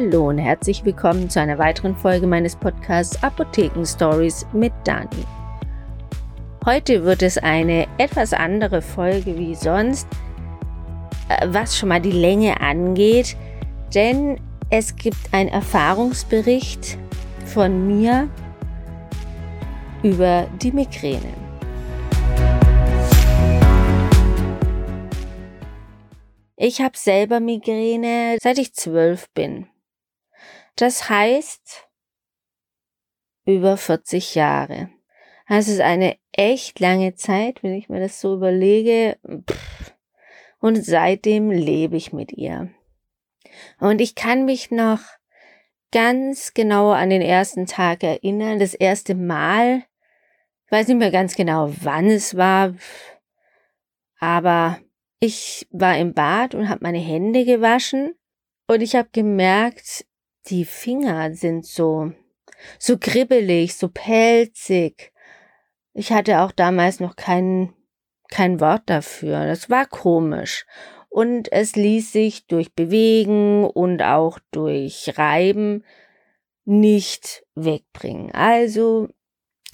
Hallo und herzlich willkommen zu einer weiteren Folge meines Podcasts Apotheken Stories mit Dani. Heute wird es eine etwas andere Folge wie sonst, äh, was schon mal die Länge angeht, denn es gibt einen Erfahrungsbericht von mir über die Migräne. Ich habe selber Migräne, seit ich zwölf bin. Das heißt über 40 Jahre. Das ist eine echt lange Zeit, wenn ich mir das so überlege. Und seitdem lebe ich mit ihr. Und ich kann mich noch ganz genau an den ersten Tag erinnern, das erste Mal. Ich weiß nicht mehr ganz genau, wann es war, aber ich war im Bad und habe meine Hände gewaschen und ich habe gemerkt, die Finger sind so so kribbelig, so pelzig. Ich hatte auch damals noch kein kein Wort dafür. Das war komisch. Und es ließ sich durch Bewegen und auch durch Reiben nicht wegbringen. Also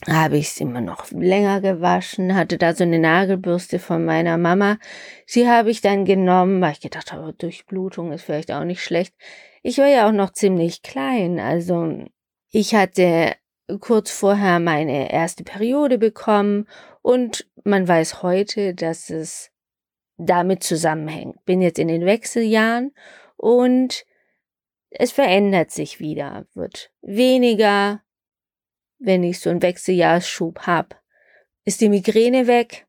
habe ich es immer noch länger gewaschen, hatte da so eine Nagelbürste von meiner Mama. Sie habe ich dann genommen, weil ich gedacht habe, Durchblutung ist vielleicht auch nicht schlecht. Ich war ja auch noch ziemlich klein, also ich hatte kurz vorher meine erste Periode bekommen und man weiß heute, dass es damit zusammenhängt. Bin jetzt in den Wechseljahren und es verändert sich wieder, wird weniger, wenn ich so einen Wechseljahrsschub habe, ist die Migräne weg.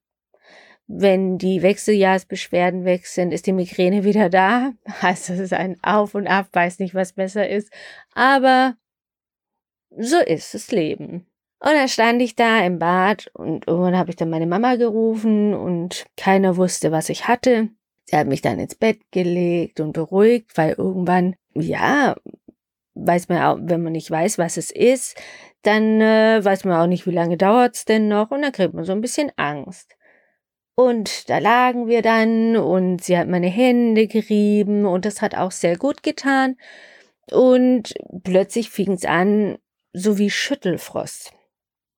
Wenn die Wechseljahrsbeschwerden weg sind, ist die Migräne wieder da. Also es ist ein Auf und Ab, weiß nicht, was besser ist. Aber so ist das Leben. Und dann stand ich da im Bad und irgendwann habe ich dann meine Mama gerufen und keiner wusste, was ich hatte. Sie hat mich dann ins Bett gelegt und beruhigt, weil irgendwann, ja, weiß man auch, wenn man nicht weiß, was es ist, dann äh, weiß man auch nicht, wie lange dauert's denn noch und dann kriegt man so ein bisschen Angst. Und da lagen wir dann und sie hat meine Hände gerieben und das hat auch sehr gut getan. Und plötzlich fing's an, so wie Schüttelfrost.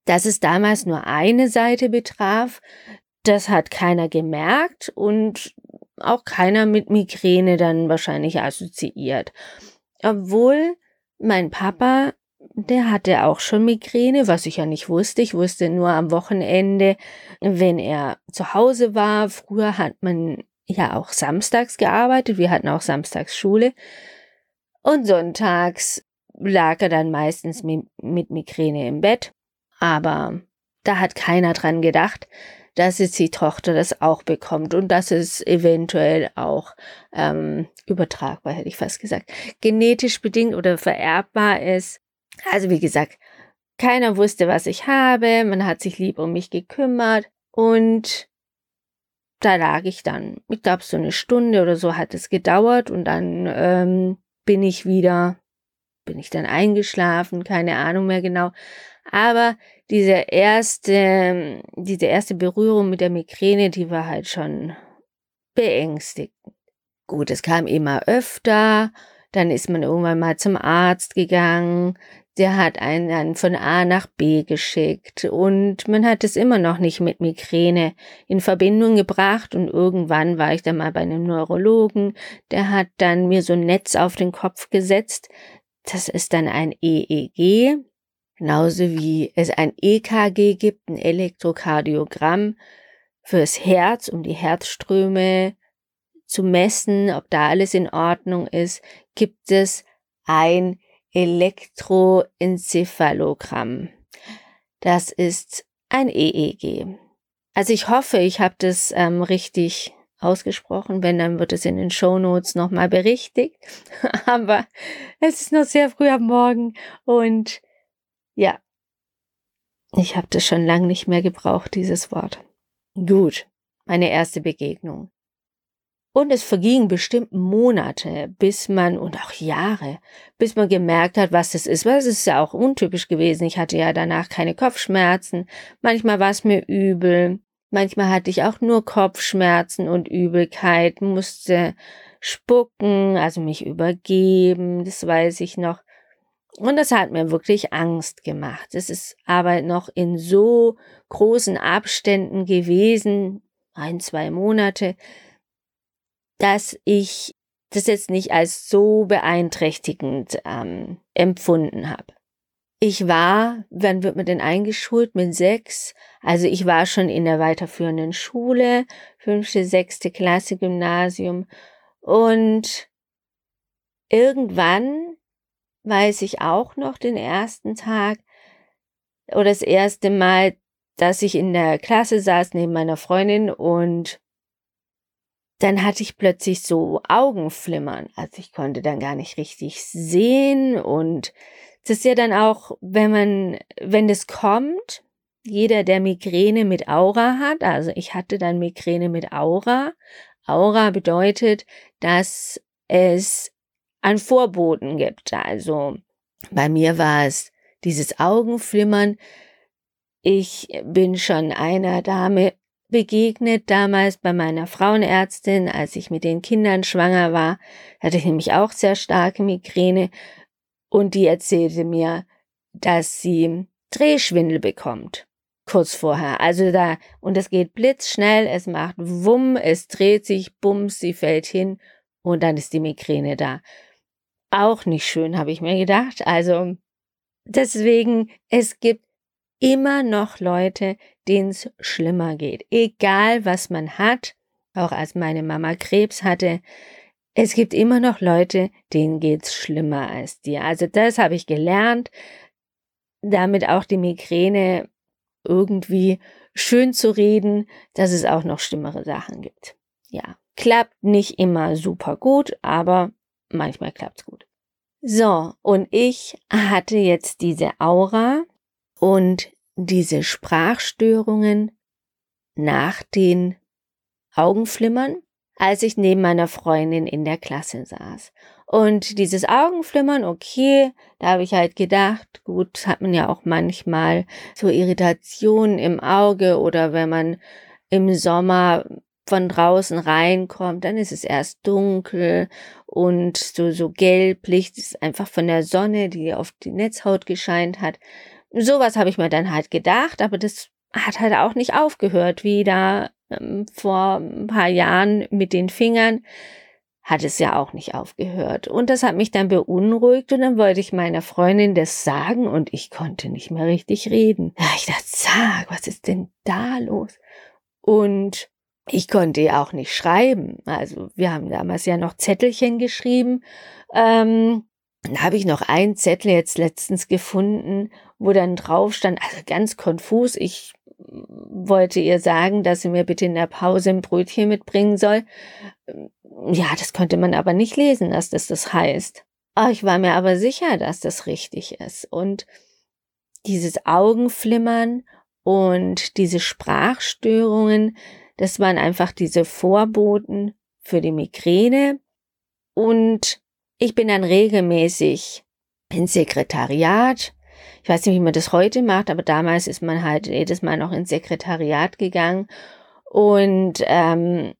Dass es damals nur eine Seite betraf, das hat keiner gemerkt und auch keiner mit Migräne dann wahrscheinlich assoziiert. Obwohl mein Papa, der hatte auch schon Migräne, was ich ja nicht wusste. Ich wusste nur am Wochenende, wenn er zu Hause war. Früher hat man ja auch samstags gearbeitet. Wir hatten auch samstags Schule. Und sonntags lag er dann meistens mit, Migräne im Bett. Aber da hat keiner dran gedacht, dass jetzt die Tochter das auch bekommt und dass es eventuell auch ähm, übertragbar, hätte ich fast gesagt, genetisch bedingt oder vererbbar ist. Also wie gesagt, keiner wusste, was ich habe, man hat sich lieb um mich gekümmert und da lag ich dann. Ich glaube, so eine Stunde oder so hat es gedauert und dann ähm, bin ich wieder, bin ich dann eingeschlafen, keine Ahnung mehr genau. Aber diese erste, diese erste Berührung mit der Migräne, die war halt schon beängstigend. Gut, es kam immer öfter, dann ist man irgendwann mal zum Arzt gegangen, der hat einen von A nach B geschickt und man hat es immer noch nicht mit Migräne in Verbindung gebracht und irgendwann war ich dann mal bei einem Neurologen, der hat dann mir so ein Netz auf den Kopf gesetzt, das ist dann ein EEG, Genauso wie es ein EKG gibt, ein Elektrokardiogramm fürs Herz, um die Herzströme zu messen, ob da alles in Ordnung ist, gibt es ein Elektroenzephalogramm. Das ist ein EEG. Also ich hoffe, ich habe das ähm, richtig ausgesprochen. Wenn, dann wird es in den Show Notes nochmal berichtigt. Aber es ist noch sehr früh am Morgen und ja. Ich habe das schon lange nicht mehr gebraucht, dieses Wort. Gut, meine erste Begegnung. Und es vergingen bestimmt Monate, bis man, und auch Jahre, bis man gemerkt hat, was das ist. Weil es ist ja auch untypisch gewesen. Ich hatte ja danach keine Kopfschmerzen. Manchmal war es mir übel. Manchmal hatte ich auch nur Kopfschmerzen und Übelkeit, musste spucken, also mich übergeben, das weiß ich noch. Und das hat mir wirklich Angst gemacht. Es ist aber noch in so großen Abständen gewesen, ein, zwei Monate, dass ich das jetzt nicht als so beeinträchtigend ähm, empfunden habe. Ich war, wann wird man denn eingeschult? Mit sechs. Also ich war schon in der weiterführenden Schule, fünfte, sechste Klasse Gymnasium. Und irgendwann weiß ich auch noch den ersten Tag oder das erste Mal, dass ich in der Klasse saß neben meiner Freundin und dann hatte ich plötzlich so Augenflimmern. Also ich konnte dann gar nicht richtig sehen und das ist ja dann auch, wenn man, wenn das kommt, jeder, der Migräne mit Aura hat, also ich hatte dann Migräne mit Aura. Aura bedeutet, dass es an Vorboten gibt. Also bei mir war es dieses Augenflimmern. Ich bin schon einer Dame begegnet damals bei meiner Frauenärztin, als ich mit den Kindern schwanger war, hatte ich nämlich auch sehr starke Migräne und die erzählte mir, dass sie Drehschwindel bekommt. Kurz vorher. Also da, und es geht blitzschnell, es macht Wumm, es dreht sich, Bums, sie fällt hin und dann ist die Migräne da. Auch nicht schön, habe ich mir gedacht. Also deswegen, es gibt immer noch Leute, denen es schlimmer geht. Egal was man hat, auch als meine Mama Krebs hatte, es gibt immer noch Leute, denen geht's schlimmer als dir. Also das habe ich gelernt, damit auch die Migräne irgendwie schön zu reden, dass es auch noch schlimmere Sachen gibt. Ja, klappt nicht immer super gut, aber manchmal klappt's gut. So, und ich hatte jetzt diese Aura und diese Sprachstörungen nach den Augenflimmern als ich neben meiner Freundin in der Klasse saß. Und dieses Augenflimmern, okay, da habe ich halt gedacht, gut, hat man ja auch manchmal so Irritationen im Auge oder wenn man im Sommer von draußen reinkommt, dann ist es erst dunkel und so, so gelblich, das ist einfach von der Sonne, die auf die Netzhaut gescheint hat. Sowas habe ich mir dann halt gedacht, aber das hat halt auch nicht aufgehört, wie da ähm, vor ein paar Jahren mit den Fingern, hat es ja auch nicht aufgehört. Und das hat mich dann beunruhigt und dann wollte ich meiner Freundin das sagen und ich konnte nicht mehr richtig reden. Ja, ich dachte, sag, was ist denn da los? Und ich konnte ja auch nicht schreiben. Also wir haben damals ja noch Zettelchen geschrieben. Ähm, dann habe ich noch einen Zettel jetzt letztens gefunden, wo dann drauf stand, also ganz konfus, ich wollte ihr sagen, dass sie mir bitte in der Pause ein Brötchen mitbringen soll. Ja, das konnte man aber nicht lesen, dass das das heißt. Ah, ich war mir aber sicher, dass das richtig ist. Und dieses Augenflimmern und diese Sprachstörungen, das waren einfach diese Vorboten für die Migräne. Und ich bin dann regelmäßig ins Sekretariat ich weiß nicht, wie man das heute macht, aber damals ist man halt jedes Mal noch ins Sekretariat gegangen und ähm,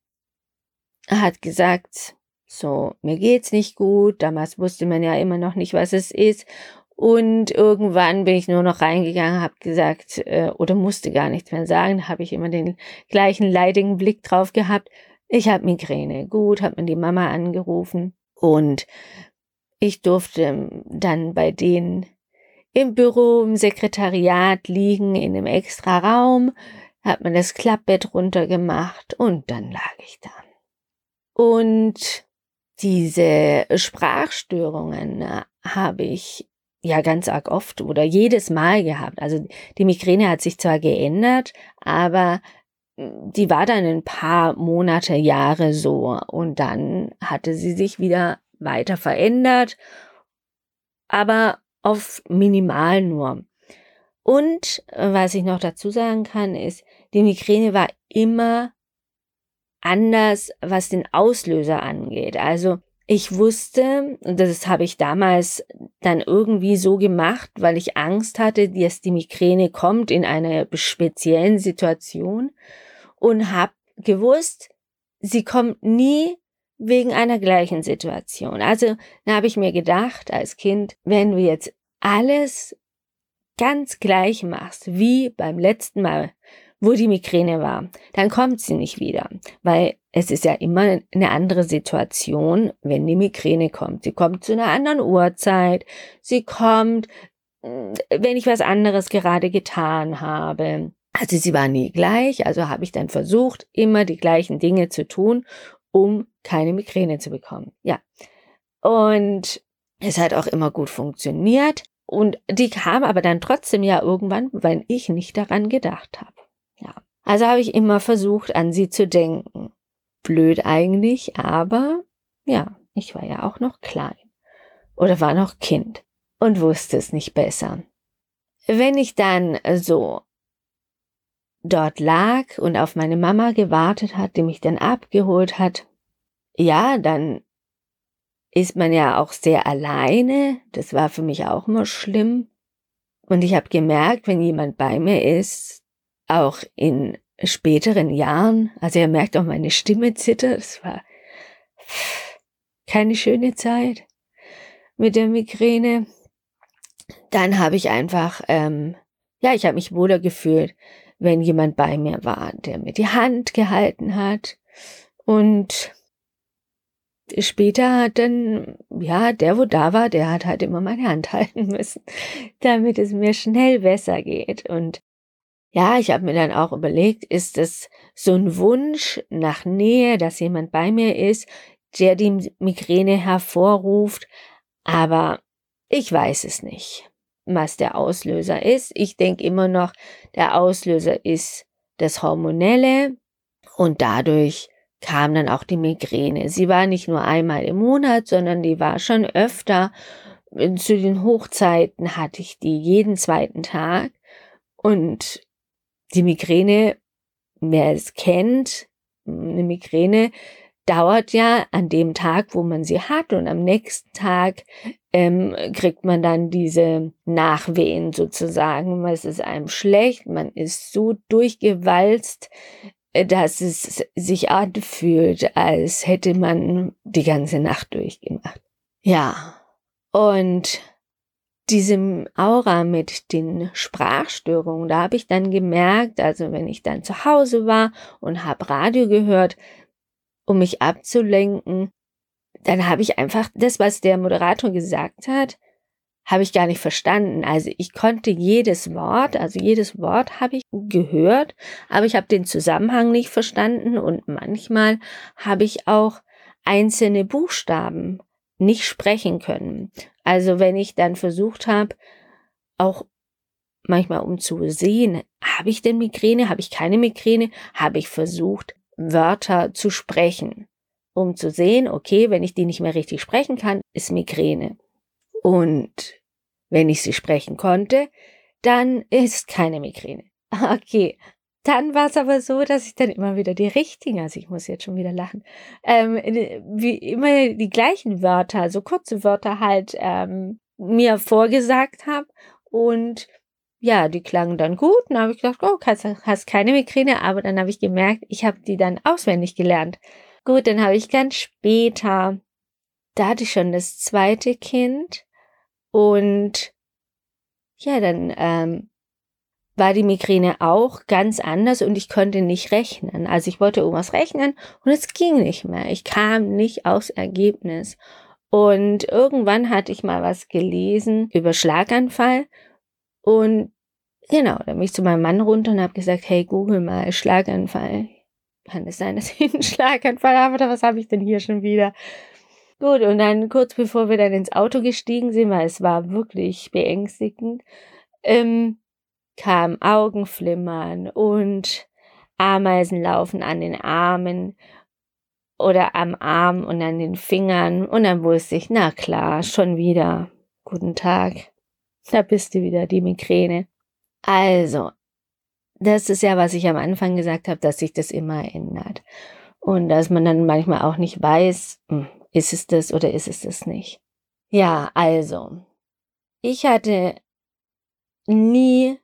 hat gesagt, so, mir geht's nicht gut. Damals wusste man ja immer noch nicht, was es ist. Und irgendwann bin ich nur noch reingegangen, habe gesagt, äh, oder musste gar nichts mehr sagen, habe ich immer den gleichen leidigen Blick drauf gehabt. Ich habe Migräne. Gut, hat man die Mama angerufen und ich durfte dann bei denen im Büro, im Sekretariat liegen, in einem extra Raum, hat man das Klappbett runtergemacht und dann lag ich da. Und diese Sprachstörungen äh, habe ich ja ganz arg oft oder jedes Mal gehabt. Also die Migräne hat sich zwar geändert, aber hm, die war dann ein paar Monate, Jahre so und dann hatte sie sich wieder weiter verändert. Aber auf minimal nur. Und was ich noch dazu sagen kann, ist, die Migräne war immer anders, was den Auslöser angeht. Also ich wusste, und das habe ich damals dann irgendwie so gemacht, weil ich Angst hatte, dass die Migräne kommt in einer speziellen Situation und habe gewusst, sie kommt nie, wegen einer gleichen Situation. Also da habe ich mir gedacht als Kind, wenn du jetzt alles ganz gleich machst wie beim letzten Mal, wo die Migräne war, dann kommt sie nicht wieder, weil es ist ja immer eine andere Situation, wenn die Migräne kommt. Sie kommt zu einer anderen Uhrzeit, sie kommt, mm, wenn ich was anderes gerade getan habe. Also sie war nie gleich, also habe ich dann versucht, immer die gleichen Dinge zu tun, um keine Migräne zu bekommen. Ja. Und es hat auch immer gut funktioniert. Und die kam aber dann trotzdem ja irgendwann, weil ich nicht daran gedacht habe. Ja. Also habe ich immer versucht, an sie zu denken. Blöd eigentlich, aber ja, ich war ja auch noch klein. Oder war noch Kind und wusste es nicht besser. Wenn ich dann so dort lag und auf meine Mama gewartet hat, die mich dann abgeholt hat, ja, dann ist man ja auch sehr alleine. Das war für mich auch immer schlimm. Und ich habe gemerkt, wenn jemand bei mir ist, auch in späteren Jahren, also er merkt auch meine Stimme zittert, es war keine schöne Zeit mit der Migräne. Dann habe ich einfach, ähm, ja, ich habe mich wohler gefühlt, wenn jemand bei mir war, der mir die Hand gehalten hat und später hat dann, ja, der, wo da war, der hat halt immer meine Hand halten müssen, damit es mir schnell besser geht. Und ja, ich habe mir dann auch überlegt, ist es so ein Wunsch nach Nähe, dass jemand bei mir ist, der die Migräne hervorruft, aber ich weiß es nicht, was der Auslöser ist. Ich denke immer noch, der Auslöser ist das Hormonelle und dadurch kam dann auch die Migräne. Sie war nicht nur einmal im Monat, sondern die war schon öfter. Zu den Hochzeiten hatte ich die jeden zweiten Tag und die Migräne, wer es kennt, eine Migräne dauert ja an dem Tag, wo man sie hat und am nächsten Tag ähm, kriegt man dann diese Nachwehen sozusagen. Es ist einem schlecht, man ist so durchgewalzt, äh, dass es sich anfühlt, als hätte man die ganze Nacht durchgemacht. Ja, und diesem Aura mit den Sprachstörungen, da habe ich dann gemerkt, also wenn ich dann zu Hause war und habe Radio gehört, um mich abzulenken, dann habe ich einfach das, was der Moderator gesagt hat, habe ich gar nicht verstanden. Also ich konnte jedes Wort, also jedes Wort habe ich gehört, aber ich habe den Zusammenhang nicht verstanden und manchmal habe ich auch einzelne Buchstaben nicht sprechen können. Also wenn ich dann versucht habe, auch manchmal um zu sehen, habe ich denn Migräne, habe ich keine Migräne, habe ich versucht, Wörter zu sprechen, um zu sehen, okay, wenn ich die nicht mehr richtig sprechen kann, ist Migräne. Und wenn ich sie sprechen konnte, dann ist keine Migräne. Okay. Dann war es aber so, dass ich dann immer wieder die richtigen, also ich muss jetzt schon wieder lachen, ähm, wie immer die gleichen Wörter, so kurze Wörter halt ähm, mir vorgesagt habe und ja, die klangen dann gut. Dann habe ich gedacht, oh, hast, hast keine Migräne, aber dann habe ich gemerkt, ich habe die dann auswendig gelernt. Gut, dann habe ich ganz später, da hatte ich schon das zweite Kind und ja, dann ähm, war die Migräne auch ganz anders und ich konnte nicht rechnen. Also ich wollte irgendwas rechnen und es ging nicht mehr. Ich kam nicht aufs Ergebnis. Und irgendwann hatte ich mal was gelesen über Schlaganfall und genau, da bin ich zu meinem Mann runter und habe gesagt, hey, google mal Schlaganfall. Kann es sein, dass ich einen Schlaganfall habe oder was habe ich denn hier schon wieder? Gut, und dann kurz bevor wir dann ins Auto gestiegen sind, weil es war wirklich beängstigend, ähm, kam Augenflimmern und Ameisen laufen an den Armen oder am Arm und an den Fingern. Und dann wusste ich, na klar, schon wieder. Guten Tag. Da bist du wieder, die Migräne. Also, das ist ja, was ich am Anfang gesagt habe, dass sich das immer ändert. Und dass man dann manchmal auch nicht weiß, hm, ist es das oder ist es das nicht? Ja, also, ich hatte nie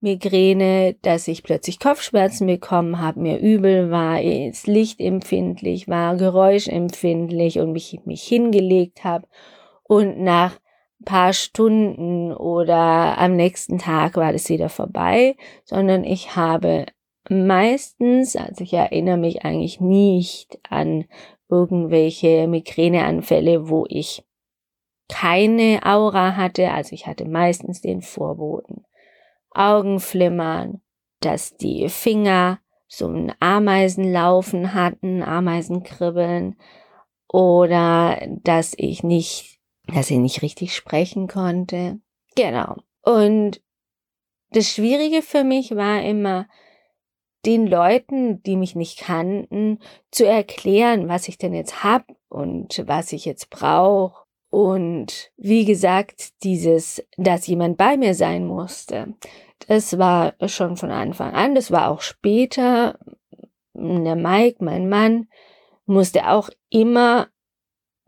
Migräne, dass ich plötzlich Kopfschmerzen bekommen habe, mir übel war, ist lichtempfindlich war, geräuschempfindlich und mich, mich hingelegt habe und nach paar Stunden oder am nächsten Tag war das wieder vorbei, sondern ich habe meistens, also ich erinnere mich eigentlich nicht an irgendwelche Migräneanfälle, wo ich keine Aura hatte, also ich hatte meistens den Vorboten. Augenflimmern, dass die Finger so ein Ameisenlaufen hatten, Ameisenkribbeln oder dass ich nicht, dass ich nicht richtig sprechen konnte. Genau. Und das Schwierige für mich war immer, den Leuten, die mich nicht kannten, zu erklären, was ich denn jetzt hab und was ich jetzt brauche. Und wie gesagt, dieses, dass jemand bei mir sein musste, das war schon von Anfang an, das war auch später. Der Mike, mein Mann, musste auch immer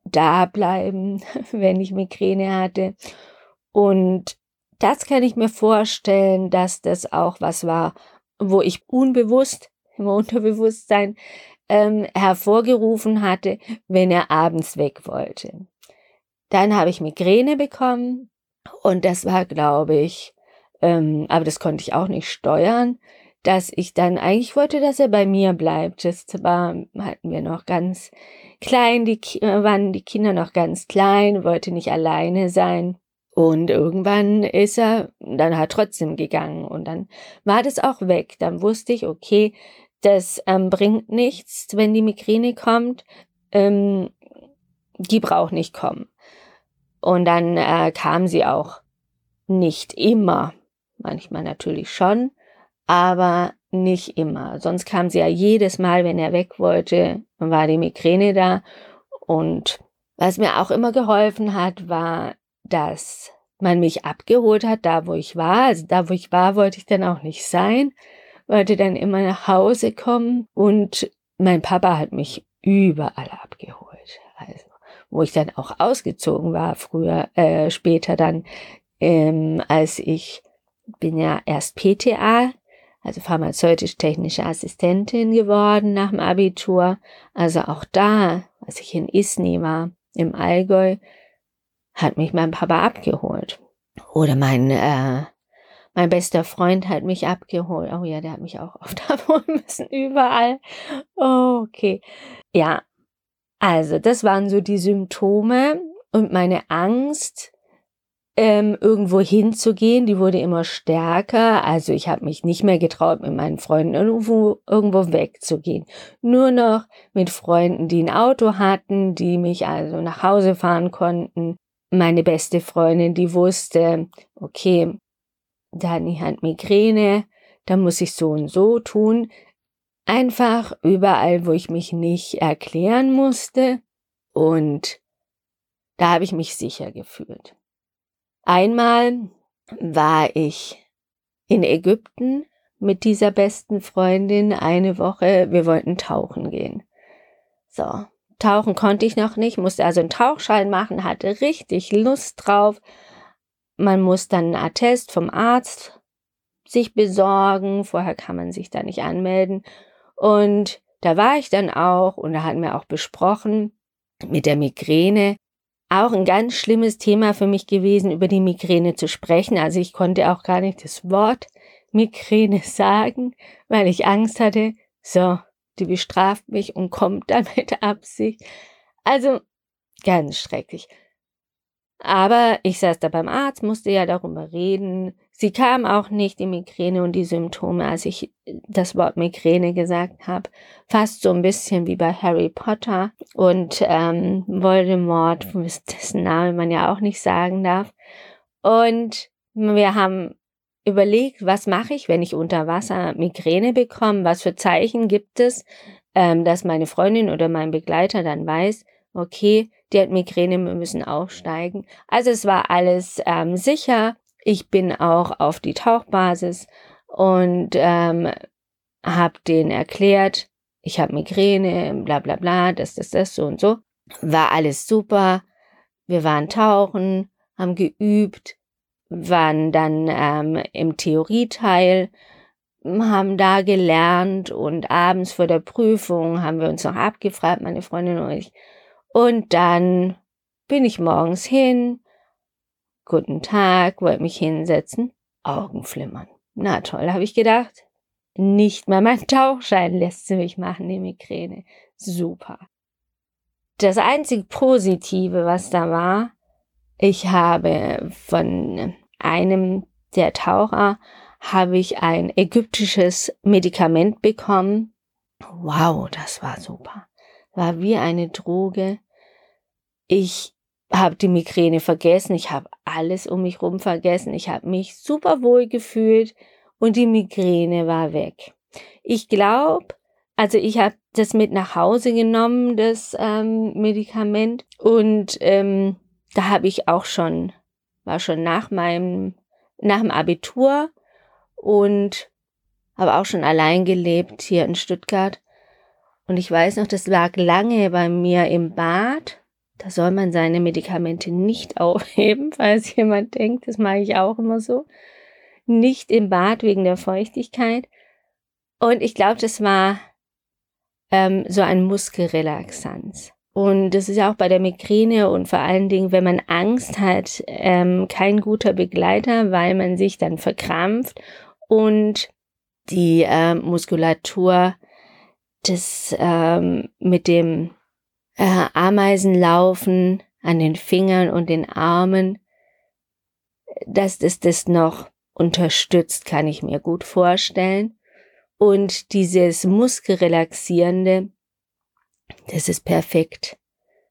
da bleiben, wenn ich Migräne hatte. Und das kann ich mir vorstellen, dass das auch was war, wo ich unbewusst im Unterbewusstsein ähm, hervorgerufen hatte, wenn er abends weg wollte. Dann habe ich Migräne bekommen und das war, glaube ich, ähm, aber das konnte ich auch nicht steuern, dass ich dann eigentlich wollte, dass er bei mir bleibt. Das war, hatten wir noch ganz klein, die waren die Kinder noch ganz klein, wollte nicht alleine sein. Und irgendwann ist er dann halt trotzdem gegangen und dann war das auch weg. Dann wusste ich, okay, das ähm, bringt nichts, wenn die Migräne kommt. Ähm, die braucht nicht kommen. Und dann äh, kam sie auch nicht immer. Manchmal natürlich schon, aber nicht immer. Sonst kam sie ja jedes Mal, wenn er weg wollte, war die Migräne da. Und was mir auch immer geholfen hat, war dass man mich abgeholt hat, da wo ich war. Also da wo ich war, wollte ich dann auch nicht sein, wollte dann immer nach Hause kommen und mein Papa hat mich überall abgeholt. Also wo ich dann auch ausgezogen war, früher, äh, später dann, ähm, als ich bin ja erst PTA, also pharmazeutisch-technische Assistentin geworden nach dem Abitur. Also auch da, als ich in Isny war, im Allgäu, hat mich mein Papa abgeholt. Oder mein, äh, mein bester Freund hat mich abgeholt. Oh ja, der hat mich auch oft abholen müssen, überall. Oh, okay. Ja, also das waren so die Symptome und meine Angst, ähm, irgendwo hinzugehen, die wurde immer stärker. Also ich habe mich nicht mehr getraut, mit meinen Freunden irgendwo, irgendwo wegzugehen. Nur noch mit Freunden, die ein Auto hatten, die mich also nach Hause fahren konnten meine beste Freundin, die wusste, okay, Dani hat Migräne, da muss ich so und so tun. Einfach überall, wo ich mich nicht erklären musste. Und da habe ich mich sicher gefühlt. Einmal war ich in Ägypten mit dieser besten Freundin eine Woche. Wir wollten tauchen gehen. So, Tauchen konnte ich noch nicht, musste also einen Tauchschein machen, hatte richtig Lust drauf. Man muss dann einen Attest vom Arzt sich besorgen. Vorher kann man sich da nicht anmelden. Und da war ich dann auch und da hatten wir auch besprochen mit der Migräne. Auch ein ganz schlimmes Thema für mich gewesen, über die Migräne zu sprechen. Also ich konnte auch gar nicht das Wort Migräne sagen, weil ich Angst hatte. So, die bestraft mich und kommt dann mit Absicht. Also ganz schrecklich. Aber ich saß da beim Arzt, musste ja darüber reden. Sie kam auch nicht, die Migräne und die Symptome, als ich das Wort Migräne gesagt habe. Fast so ein bisschen wie bei Harry Potter und ähm, Voldemort, dessen Name man ja auch nicht sagen darf. Und wir haben überlegt, was mache ich, wenn ich unter Wasser Migräne bekomme, was für Zeichen gibt es, ähm, dass meine Freundin oder mein Begleiter dann weiß, okay, die hat Migräne, wir müssen aufsteigen. Also es war alles ähm, sicher. Ich bin auch auf die Tauchbasis und ähm, habe denen erklärt, ich habe Migräne, bla bla bla, das, das, das, so und so. War alles super. Wir waren tauchen, haben geübt, waren dann ähm, im Theorieteil, haben da gelernt und abends vor der Prüfung haben wir uns noch abgefragt, meine Freundin und ich. Und dann bin ich morgens hin, guten Tag, wollte mich hinsetzen, Augen flimmern. Na toll, habe ich gedacht. Nicht mal mein Tauchschein lässt sie mich machen, die Migräne. Super. Das einzig Positive, was da war, ich habe von einem der Taucher habe ich ein ägyptisches Medikament bekommen. Wow, das war super. War wie eine Droge. Ich habe die Migräne vergessen, ich habe alles um mich rum vergessen, ich habe mich super wohl gefühlt und die Migräne war weg. Ich glaube, also ich habe das mit nach Hause genommen, das ähm, Medikament und ähm, da habe ich auch schon, war schon nach meinem, nach dem Abitur und habe auch schon allein gelebt hier in Stuttgart. Und ich weiß noch, das lag lange bei mir im Bad. Da soll man seine Medikamente nicht aufheben, falls jemand denkt, das mache ich auch immer so. Nicht im Bad wegen der Feuchtigkeit. Und ich glaube, das war ähm, so ein Muskelrelaxanz. Und das ist ja auch bei der Migräne und vor allen Dingen, wenn man Angst hat, ähm, kein guter Begleiter, weil man sich dann verkrampft und die äh, Muskulatur das ähm, mit dem äh, Ameisenlaufen an den Fingern und den Armen, dass das das noch unterstützt, kann ich mir gut vorstellen. Und dieses Muskelrelaxierende, das ist perfekt,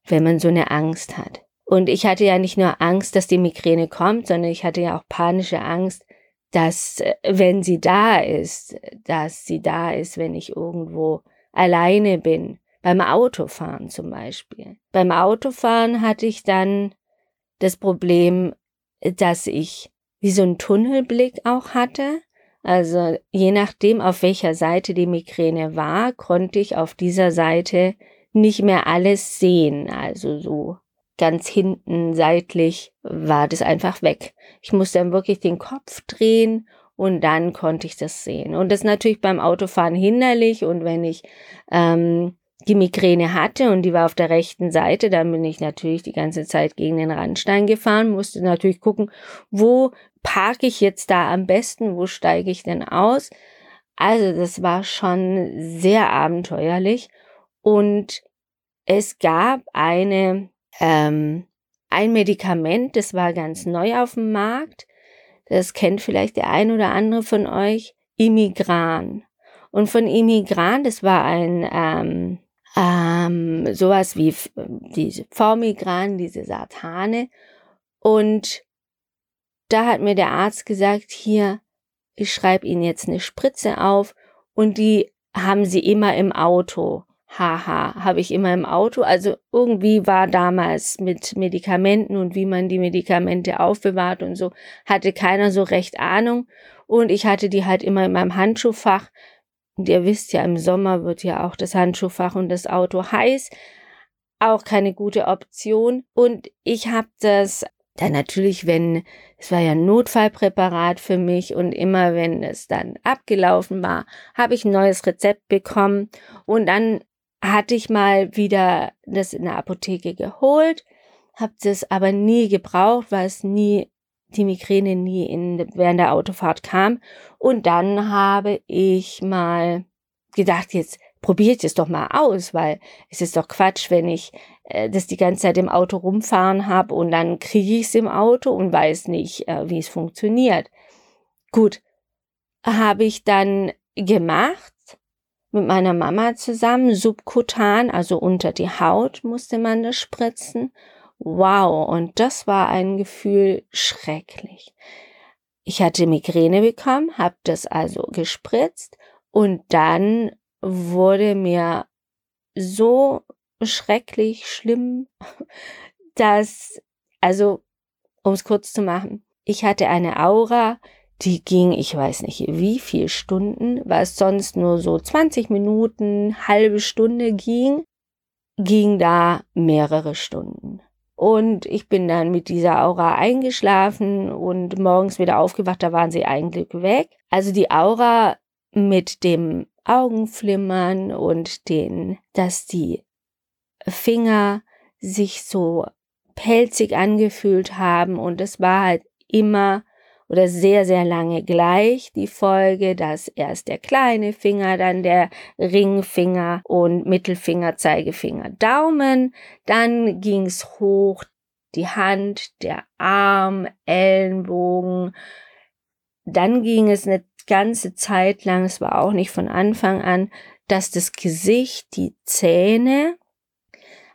wenn man so eine Angst hat. Und ich hatte ja nicht nur Angst, dass die Migräne kommt, sondern ich hatte ja auch panische Angst, dass äh, wenn sie da ist, dass sie da ist, wenn ich irgendwo alleine bin. Beim Autofahren zum Beispiel. Beim Autofahren hatte ich dann das Problem, dass ich wie so einen Tunnelblick auch hatte. Also je nachdem, auf welcher Seite die Migräne war, konnte ich auf dieser Seite nicht mehr alles sehen. Also so ganz hinten seitlich war das einfach weg. Ich musste dann wirklich den Kopf drehen und dann konnte ich das sehen. Und das ist natürlich beim Autofahren hinderlich und wenn ich ähm, die Migräne hatte und die war auf der rechten Seite, dann bin ich natürlich die ganze Zeit gegen den Randstein gefahren, musste natürlich gucken, wo parke ich jetzt da am besten, wo steige ich denn aus. Also das war schon sehr abenteuerlich und es gab eine ähm, ein Medikament, das war ganz neu auf dem Markt. Das kennt vielleicht der ein oder andere von euch. Immigran. Und von Immigran, das war ein ähm, ähm, sowas wie diese Formigran, diese Satane. Und da hat mir der Arzt gesagt, hier, ich schreibe Ihnen jetzt eine Spritze auf und die haben Sie immer im Auto haha, habe ich immer im Auto. Also irgendwie war damals mit Medikamenten und wie man die Medikamente aufbewahrt und so, hatte keiner so recht Ahnung. Und ich hatte die halt immer in meinem Handschuhfach. Und ihr wisst ja, im Sommer wird ja auch das Handschuhfach und das Auto heiß. Auch keine gute Option. Und ich habe das dann natürlich, wenn, es war ja ein Notfallpräparat für mich und immer wenn es dann abgelaufen war, habe ich ein neues Rezept bekommen und dann hatte ich mal wieder das in der Apotheke geholt, habe das aber nie gebraucht, weil es nie die Migräne nie in, während der Autofahrt kam. Und dann habe ich mal gedacht, jetzt probiere ich es doch mal aus, weil es ist doch Quatsch, wenn ich äh, das die ganze Zeit im Auto rumfahren habe und dann kriege ich es im Auto und weiß nicht, äh, wie es funktioniert. Gut, habe ich dann gemacht mit meiner Mama zusammen, subkutan, also unter die Haut musste man das spritzen. Wow, und das war ein Gefühl schrecklich. Ich hatte Migräne bekommen, habe das also gespritzt und dann wurde mir so schrecklich schlimm, dass, also, um es kurz zu machen, ich hatte eine Aura, die ging, ich weiß nicht wie viel Stunden, was sonst nur so 20 Minuten, halbe Stunde ging, ging da mehrere Stunden. Und ich bin dann mit dieser Aura eingeschlafen und morgens wieder aufgewacht, da waren sie eigentlich weg. Also die Aura mit dem Augenflimmern und den, dass die Finger sich so pelzig angefühlt haben und es war halt immer oder sehr, sehr lange gleich die Folge, dass erst der kleine Finger, dann der Ringfinger und Mittelfinger, Zeigefinger, Daumen, dann ging's hoch, die Hand, der Arm, Ellenbogen, dann ging es eine ganze Zeit lang, es war auch nicht von Anfang an, dass das Gesicht, die Zähne,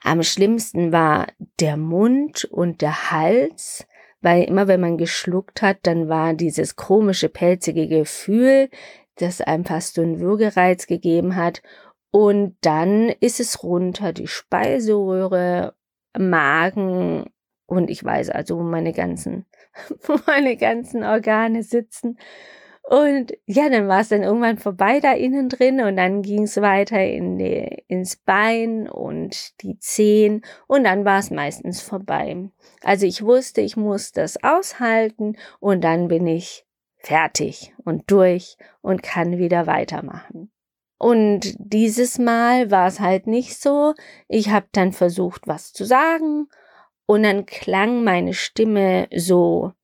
am schlimmsten war der Mund und der Hals, weil immer wenn man geschluckt hat, dann war dieses komische, pelzige Gefühl, das einem fast so einen Würgereiz gegeben hat. Und dann ist es runter, die Speiseröhre, Magen und ich weiß also, wo meine ganzen, wo meine ganzen Organe sitzen. Und ja, dann war es dann irgendwann vorbei da innen drin und dann ging es weiter in die, ins Bein und die Zehen und dann war es meistens vorbei. Also ich wusste, ich muss das aushalten und dann bin ich fertig und durch und kann wieder weitermachen. Und dieses Mal war es halt nicht so. Ich habe dann versucht, was zu sagen und dann klang meine Stimme so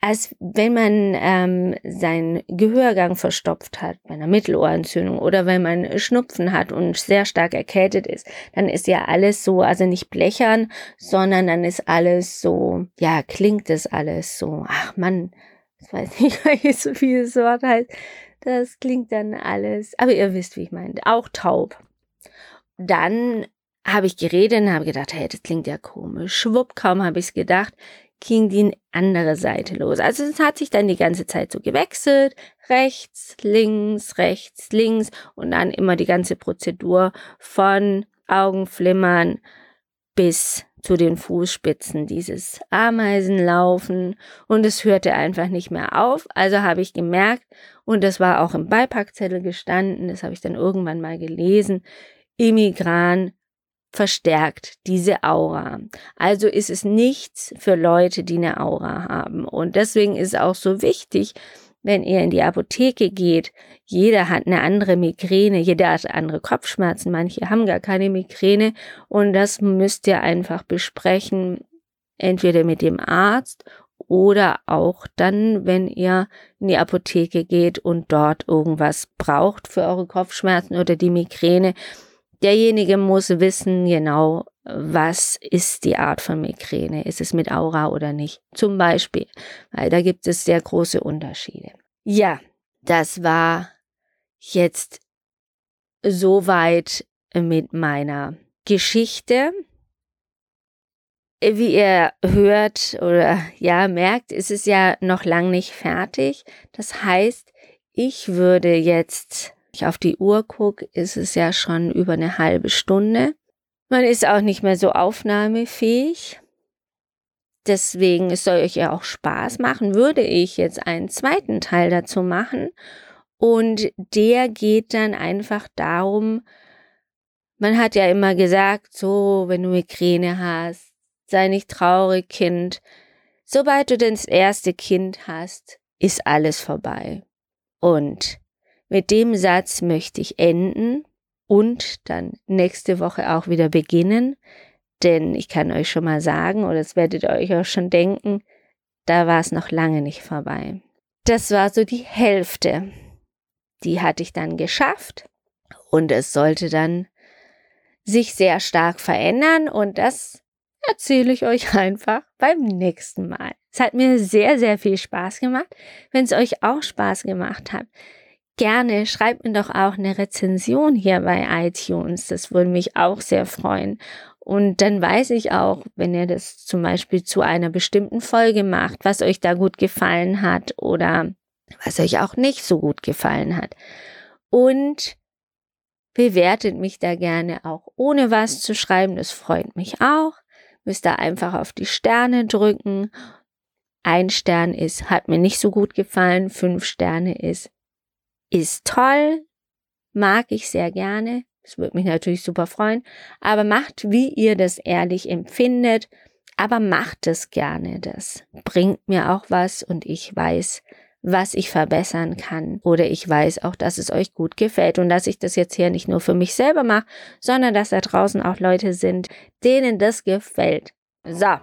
als wenn man ähm, seinen Gehörgang verstopft hat bei einer Mittelohrentzündung oder wenn man Schnupfen hat und sehr stark erkältet ist, dann ist ja alles so, also nicht blechern, sondern dann ist alles so, ja, klingt das alles so, ach Mann, ich weiß nicht, welches so vieles Wort heißt, das klingt dann alles, aber ihr wisst, wie ich meine, auch taub. Dann habe ich geredet und habe gedacht, hey, das klingt ja komisch. Schwupp, kaum habe ich es gedacht, ging die andere Seite los. Also es hat sich dann die ganze Zeit so gewechselt, rechts, links, rechts, links und dann immer die ganze Prozedur von Augenflimmern bis zu den Fußspitzen, dieses Ameisenlaufen und es hörte einfach nicht mehr auf. Also habe ich gemerkt und das war auch im Beipackzettel gestanden, das habe ich dann irgendwann mal gelesen, Immigran verstärkt diese Aura. Also ist es nichts für Leute, die eine Aura haben. Und deswegen ist es auch so wichtig, wenn ihr in die Apotheke geht, jeder hat eine andere Migräne, jeder hat andere Kopfschmerzen, manche haben gar keine Migräne und das müsst ihr einfach besprechen, entweder mit dem Arzt oder auch dann, wenn ihr in die Apotheke geht und dort irgendwas braucht für eure Kopfschmerzen oder die Migräne, derjenige muss wissen genau, was ist die Art von Migräne? Ist es mit Aura oder nicht? Zum Beispiel, weil da gibt es sehr große Unterschiede. Ja, das war jetzt soweit mit meiner Geschichte. Wie ihr hört oder ja merkt, ist es ja noch lang nicht fertig. Das heißt, ich würde jetzt ich auf die Uhr gucke, ist es ja schon über eine halbe Stunde. Man ist auch nicht mehr so aufnahmefähig. Deswegen, es soll euch ja auch Spaß machen, würde ich jetzt einen zweiten Teil dazu machen. Und der geht dann einfach darum, man hat ja immer gesagt, so, wenn du Migräne hast, sei nicht traurig, Kind. Sobald du das erste Kind hast, ist alles vorbei. Und mit dem Satz möchte ich enden und dann nächste Woche auch wieder beginnen, denn ich kann euch schon mal sagen, oder das werdet ihr euch auch schon denken, da war es noch lange nicht vorbei. Das war so die Hälfte. Die hatte ich dann geschafft und es sollte dann sich sehr stark verändern und das erzähle ich euch einfach beim nächsten Mal. Es hat mir sehr, sehr viel Spaß gemacht. Wenn es euch auch Spaß gemacht hat, gerne schreibt mir doch auch eine Rezension hier bei iTunes. Das würde mich auch sehr freuen. Und dann weiß ich auch, wenn ihr das zum Beispiel zu einer bestimmten Folge macht, was euch da gut gefallen hat oder was euch auch nicht so gut gefallen hat. Und bewertet mich da gerne auch ohne was zu schreiben. Das freut mich auch. Müsst da einfach auf die Sterne drücken. Ein Stern ist, hat mir nicht so gut gefallen. Fünf Sterne ist, ist toll, mag ich sehr gerne. Das würde mich natürlich super freuen. Aber macht, wie ihr das ehrlich empfindet. Aber macht es gerne, das bringt mir auch was und ich weiß, was ich verbessern kann. Oder ich weiß auch, dass es euch gut gefällt und dass ich das jetzt hier nicht nur für mich selber mache, sondern dass da draußen auch Leute sind, denen das gefällt. So,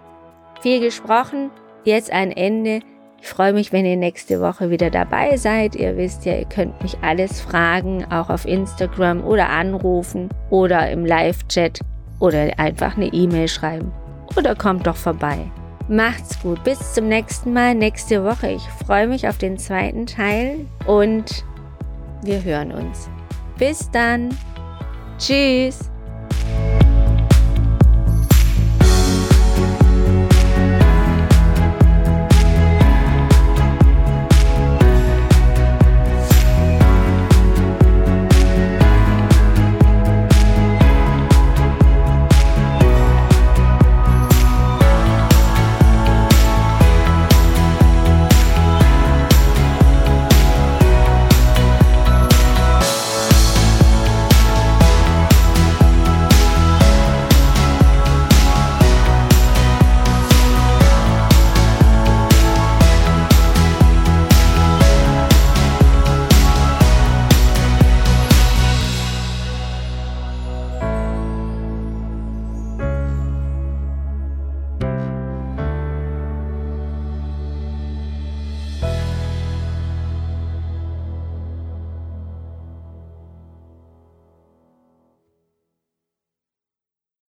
viel gesprochen, jetzt ein Ende. Ich freue mich, wenn ihr nächste Woche wieder dabei seid. Ihr wisst ja, ihr könnt mich alles fragen, auch auf Instagram oder anrufen oder im Live-Chat oder einfach eine E-Mail schreiben. Oder kommt doch vorbei. Macht's gut. Bis zum nächsten Mal, nächste Woche. Ich freue mich auf den zweiten Teil und wir hören uns. Bis dann. Tschüss.